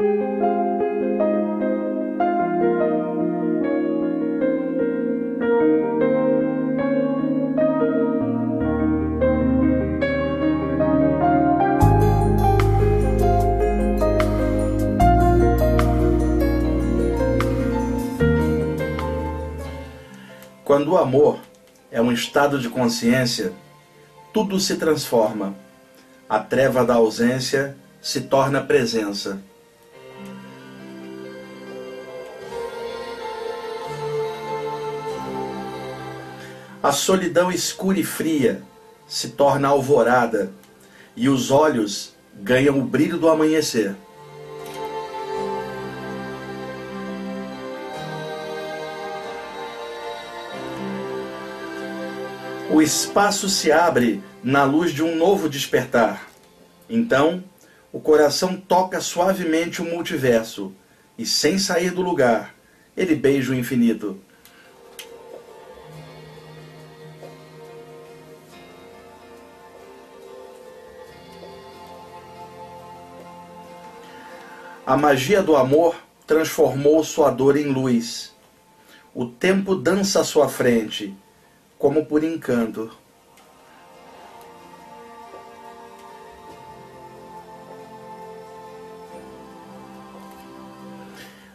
Quando o amor é um estado de consciência, tudo se transforma. A treva da ausência se torna presença. A solidão escura e fria se torna alvorada e os olhos ganham o brilho do amanhecer. o espaço se abre na luz de um novo despertar. Então, o coração toca suavemente o multiverso e, sem sair do lugar, ele beija o infinito. A magia do amor transformou sua dor em luz. O tempo dança à sua frente como por encanto.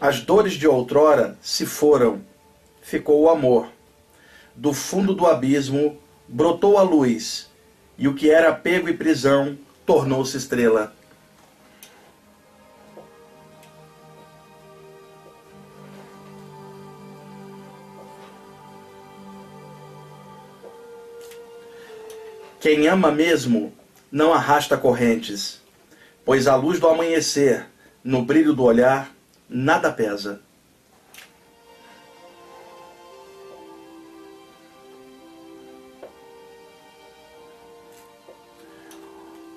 As dores de outrora se foram, ficou o amor. Do fundo do abismo brotou a luz, e o que era apego e prisão tornou-se estrela. Quem ama mesmo não arrasta correntes, pois a luz do amanhecer, no brilho do olhar, nada pesa.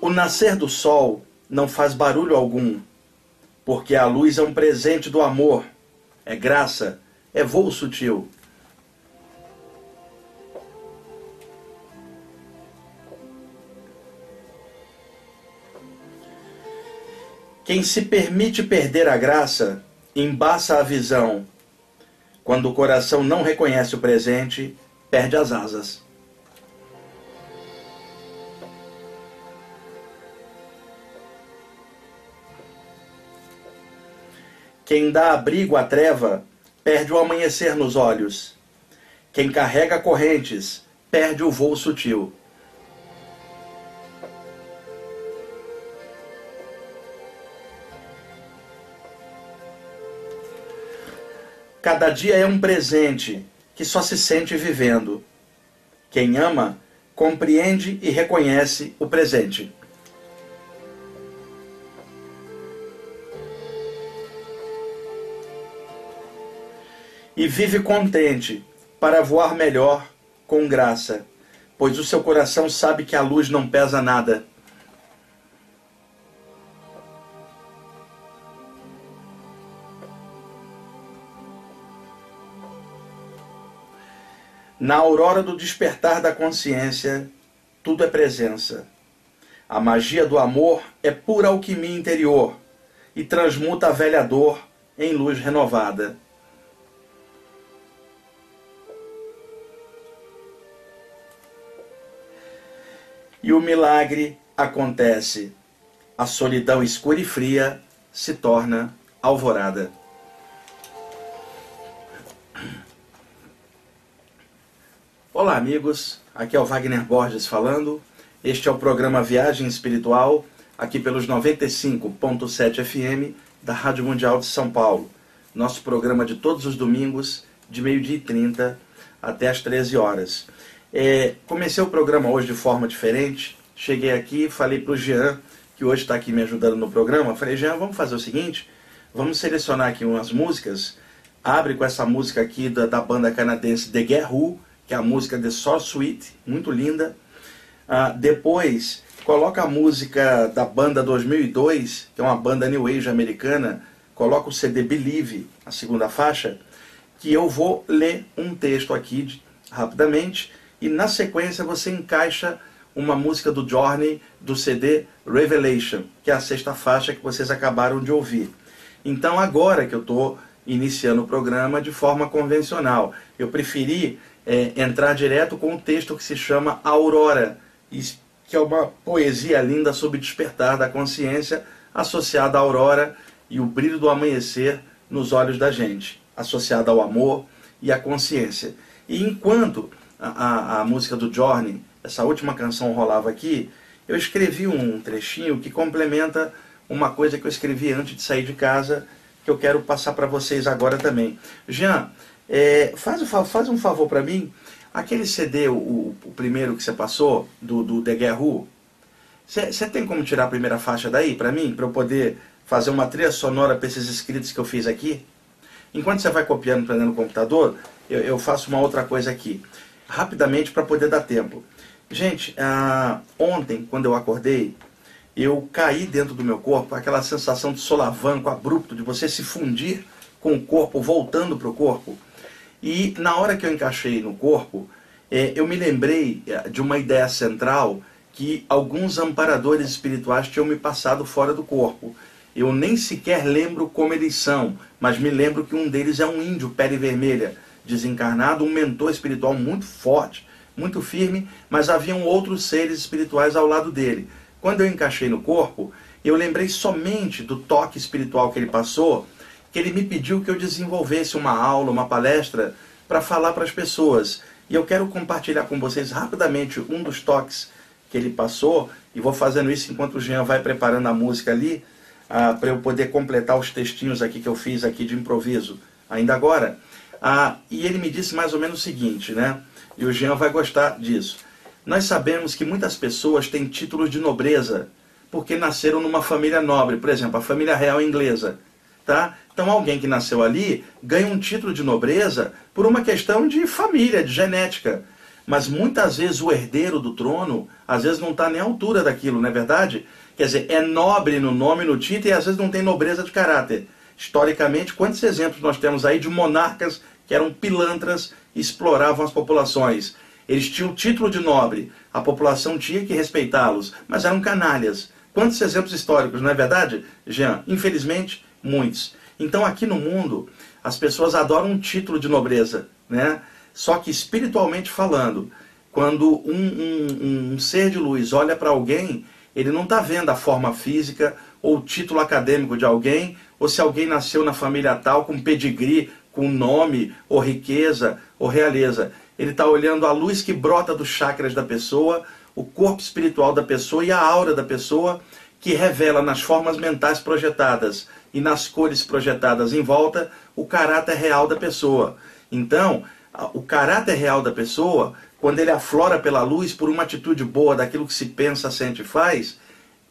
O nascer do sol não faz barulho algum, porque a luz é um presente do amor, é graça, é voo sutil. Quem se permite perder a graça, embaça a visão. Quando o coração não reconhece o presente, perde as asas. Quem dá abrigo à treva, perde o amanhecer nos olhos. Quem carrega correntes, perde o voo sutil. Cada dia é um presente que só se sente vivendo. Quem ama, compreende e reconhece o presente. E vive contente para voar melhor com graça, pois o seu coração sabe que a luz não pesa nada Na aurora do despertar da consciência, tudo é presença. A magia do amor é pura alquimia interior e transmuta a velha dor em luz renovada. E o milagre acontece. A solidão escura e fria se torna alvorada. Olá, amigos. Aqui é o Wagner Borges falando. Este é o programa Viagem Espiritual, aqui pelos 95.7 FM da Rádio Mundial de São Paulo. Nosso programa de todos os domingos, de meio-dia e 30 até as 13 horas. É, comecei o programa hoje de forma diferente. Cheguei aqui, falei para o Jean, que hoje está aqui me ajudando no programa. Falei, Jean, vamos fazer o seguinte: vamos selecionar aqui umas músicas. Abre com essa música aqui da, da banda canadense The Guerrero que é a música The Soul Suite, muito linda. Uh, depois, coloca a música da banda 2002, que é uma banda New Age americana, coloca o CD Believe, a segunda faixa, que eu vou ler um texto aqui de, rapidamente, e na sequência você encaixa uma música do Journey do CD Revelation, que é a sexta faixa que vocês acabaram de ouvir. Então agora que eu estou iniciando o programa de forma convencional, eu preferi é, entrar direto com um texto que se chama Aurora, que é uma poesia linda sobre despertar da consciência associada à aurora e o brilho do amanhecer nos olhos da gente, associada ao amor e à consciência. E enquanto a, a, a música do Journey, essa última canção rolava aqui, eu escrevi um trechinho que complementa uma coisa que eu escrevi antes de sair de casa, que eu quero passar para vocês agora também. Jean, é, faz, faz um favor para mim, aquele CD, o, o, primeiro que você passou, do, do The Guerrero, você tem como tirar a primeira faixa daí para mim, para eu poder fazer uma trilha sonora para esses escritos que eu fiz aqui? Enquanto você vai copiando para no computador, eu, eu, faço uma outra coisa aqui, rapidamente para poder dar tempo. Gente, ah, ontem, quando eu acordei, eu caí dentro do meu corpo, aquela sensação de solavanco abrupto, de você se fundir com o corpo, voltando para o corpo. E na hora que eu encaixei no corpo, é, eu me lembrei é, de uma ideia central que alguns amparadores espirituais tinham me passado fora do corpo. Eu nem sequer lembro como eles são, mas me lembro que um deles é um índio pele vermelha, desencarnado, um mentor espiritual muito forte, muito firme, mas haviam outros seres espirituais ao lado dele. Quando eu encaixei no corpo, eu lembrei somente do toque espiritual que ele passou, que ele me pediu que eu desenvolvesse uma aula, uma palestra, para falar para as pessoas. E eu quero compartilhar com vocês rapidamente um dos toques que ele passou, e vou fazendo isso enquanto o Jean vai preparando a música ali, ah, para eu poder completar os textinhos aqui que eu fiz aqui de improviso, ainda agora. Ah, e ele me disse mais ou menos o seguinte, né? E o Jean vai gostar disso. Nós sabemos que muitas pessoas têm títulos de nobreza porque nasceram numa família nobre, por exemplo, a família real inglesa. Tá? Então alguém que nasceu ali ganha um título de nobreza por uma questão de família, de genética. Mas muitas vezes o herdeiro do trono, às vezes não está nem à altura daquilo, não é verdade? Quer dizer, é nobre no nome, no título, e às vezes não tem nobreza de caráter. Historicamente, quantos exemplos nós temos aí de monarcas que eram pilantras e exploravam as populações? Eles tinham título de nobre, a população tinha que respeitá-los, mas eram canalhas. Quantos exemplos históricos, não é verdade, Jean? Infelizmente, muitos. Então, aqui no mundo, as pessoas adoram um título de nobreza, né? Só que espiritualmente falando, quando um, um, um ser de luz olha para alguém, ele não está vendo a forma física ou o título acadêmico de alguém, ou se alguém nasceu na família tal com pedigree, com nome, ou riqueza, ou realeza. Ele está olhando a luz que brota dos chakras da pessoa, o corpo espiritual da pessoa e a aura da pessoa, que revela nas formas mentais projetadas e nas cores projetadas em volta o caráter real da pessoa. Então, o caráter real da pessoa, quando ele aflora pela luz por uma atitude boa daquilo que se pensa, sente e faz,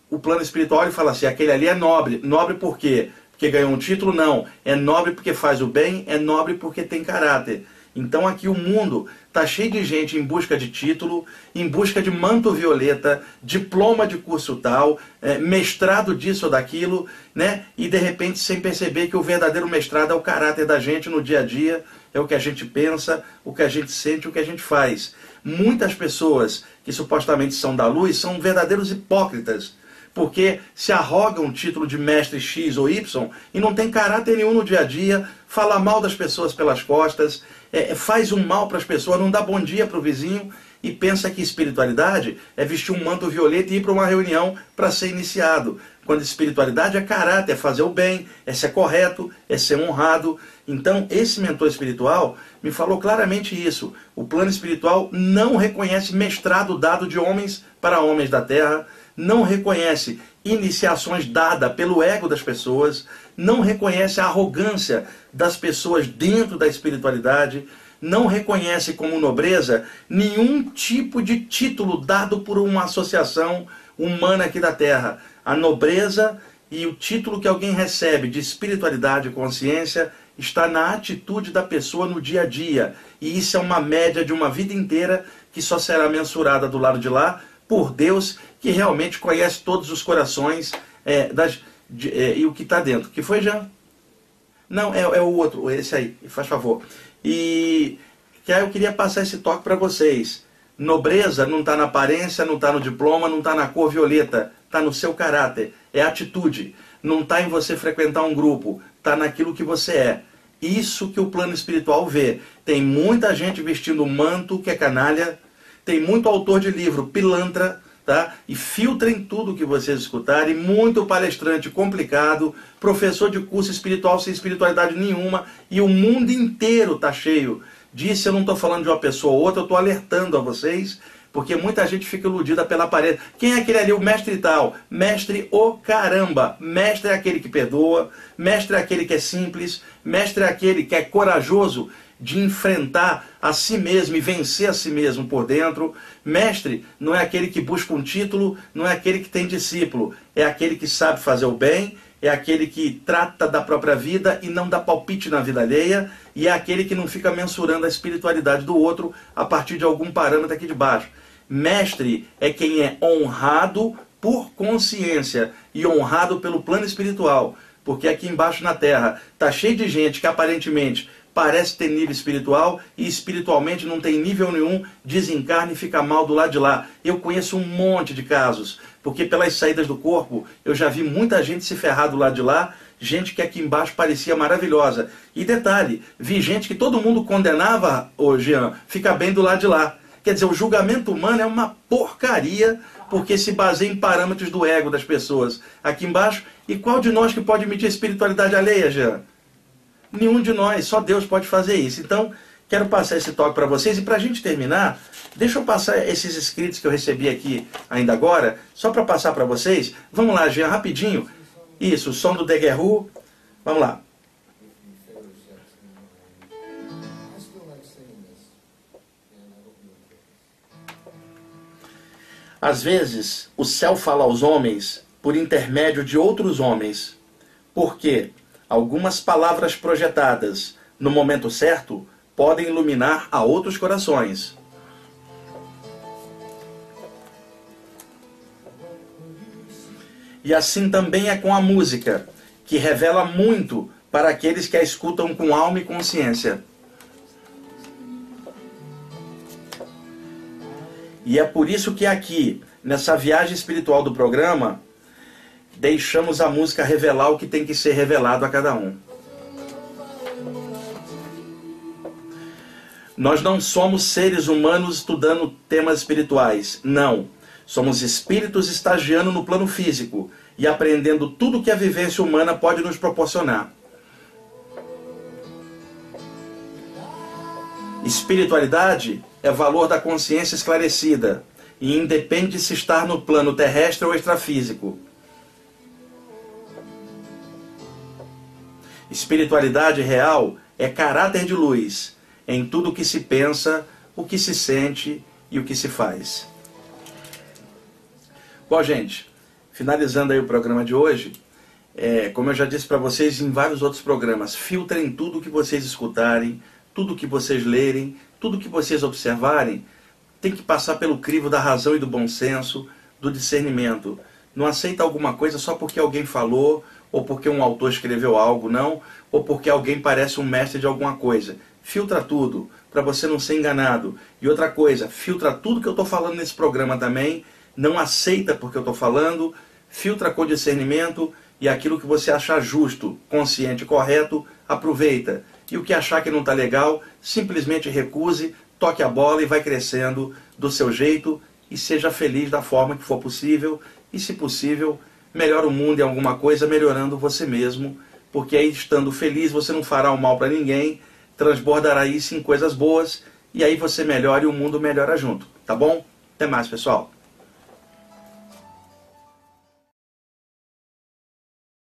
o plano espiritual ele fala assim: aquele ali é nobre. Nobre por quê? Porque ganhou um título? Não. É nobre porque faz o bem, é nobre porque tem caráter. Então aqui o mundo está cheio de gente em busca de título, em busca de manto violeta, diploma de curso tal, é, mestrado disso ou daquilo, né? E de repente sem perceber que o verdadeiro mestrado é o caráter da gente no dia a dia, é o que a gente pensa, o que a gente sente, o que a gente faz. Muitas pessoas que supostamente são da luz são verdadeiros hipócritas porque se arroga um título de mestre X ou Y e não tem caráter nenhum no dia a dia, fala mal das pessoas pelas costas, é, faz um mal para as pessoas, não dá bom dia para o vizinho e pensa que espiritualidade é vestir um manto violeta e ir para uma reunião para ser iniciado. Quando espiritualidade é caráter, é fazer o bem, é ser correto, é ser honrado. Então, esse mentor espiritual me falou claramente isso. O plano espiritual não reconhece mestrado dado de homens para homens da terra não reconhece iniciações dadas pelo ego das pessoas, não reconhece a arrogância das pessoas dentro da espiritualidade, não reconhece como nobreza nenhum tipo de título dado por uma associação humana aqui da Terra. A nobreza e o título que alguém recebe de espiritualidade e consciência está na atitude da pessoa no dia a dia. E isso é uma média de uma vida inteira que só será mensurada do lado de lá por Deus que realmente conhece todos os corações é, das, de, é, e o que está dentro. Que foi, Jean? Não, é, é, o outro, esse aí, faz favor. E que aí eu queria passar esse toque para vocês. Nobreza não está na aparência, não está no diploma, não está na cor violeta, está no seu caráter, é atitude. não está em você frequentar um grupo, está naquilo que você é. Isso que o plano espiritual vê. Tem muita gente vestindo manto que é canalha, tem muito autor de livro pilantra, tá? E filtrem tudo que vocês escutarem, muito palestrante complicado, professor de curso espiritual sem espiritualidade nenhuma, e o mundo inteiro tá cheio disso. Eu não estou falando de uma pessoa ou outra, eu estou alertando a vocês porque muita gente fica iludida pela parede. Quem é aquele ali, o mestre tal? Mestre o caramba. Mestre é aquele que perdoa, mestre é aquele que é simples, mestre é aquele que é corajoso de enfrentar a si mesmo e vencer a si mesmo por dentro. Mestre não é aquele que busca um título, não é aquele que tem discípulo, é aquele que sabe fazer o bem, é aquele que trata da própria vida e não dá palpite na vida alheia, e é aquele que não fica mensurando a espiritualidade do outro a partir de algum parâmetro aqui de baixo. Mestre é quem é honrado por consciência e honrado pelo plano espiritual. Porque aqui embaixo na Terra está cheio de gente que aparentemente parece ter nível espiritual e espiritualmente não tem nível nenhum, desencarna e fica mal do lado de lá. Eu conheço um monte de casos, porque pelas saídas do corpo eu já vi muita gente se ferrar do lado de lá, gente que aqui embaixo parecia maravilhosa. E detalhe, vi gente que todo mundo condenava, ô Jean, fica bem do lado de lá. Quer dizer, o julgamento humano é uma porcaria porque se baseia em parâmetros do ego das pessoas. Aqui embaixo, e qual de nós que pode emitir espiritualidade alheia, Jean? Nenhum de nós, só Deus pode fazer isso. Então, quero passar esse toque para vocês e para a gente terminar, deixa eu passar esses escritos que eu recebi aqui ainda agora, só para passar para vocês. Vamos lá, Jean, rapidinho. Isso, o som do Deguerru. Vamos lá. Às vezes, o céu fala aos homens por intermédio de outros homens, porque algumas palavras projetadas no momento certo podem iluminar a outros corações. E assim também é com a música, que revela muito para aqueles que a escutam com alma e consciência. E é por isso que aqui, nessa viagem espiritual do programa, deixamos a música revelar o que tem que ser revelado a cada um. Nós não somos seres humanos estudando temas espirituais, não. Somos espíritos estagiando no plano físico e aprendendo tudo que a vivência humana pode nos proporcionar. Espiritualidade é valor da consciência esclarecida e independe se estar no plano terrestre ou extrafísico. Espiritualidade real é caráter de luz em tudo o que se pensa, o que se sente e o que se faz. Bom, gente, finalizando aí o programa de hoje, é, como eu já disse para vocês em vários outros programas, filtrem tudo que vocês escutarem, tudo que vocês lerem, tudo que vocês observarem, tem que passar pelo crivo da razão e do bom senso, do discernimento. Não aceita alguma coisa só porque alguém falou, ou porque um autor escreveu algo, não, ou porque alguém parece um mestre de alguma coisa. Filtra tudo, para você não ser enganado. E outra coisa, filtra tudo que eu estou falando nesse programa também, não aceita porque eu estou falando, filtra com discernimento e aquilo que você achar justo, consciente correto, aproveita. E o que achar que não está legal, simplesmente recuse, toque a bola e vai crescendo do seu jeito e seja feliz da forma que for possível. E, se possível, melhore o mundo em alguma coisa, melhorando você mesmo, porque aí, estando feliz, você não fará o mal para ninguém, transbordará isso em coisas boas, e aí você melhora e o mundo melhora junto. Tá bom? Até mais, pessoal.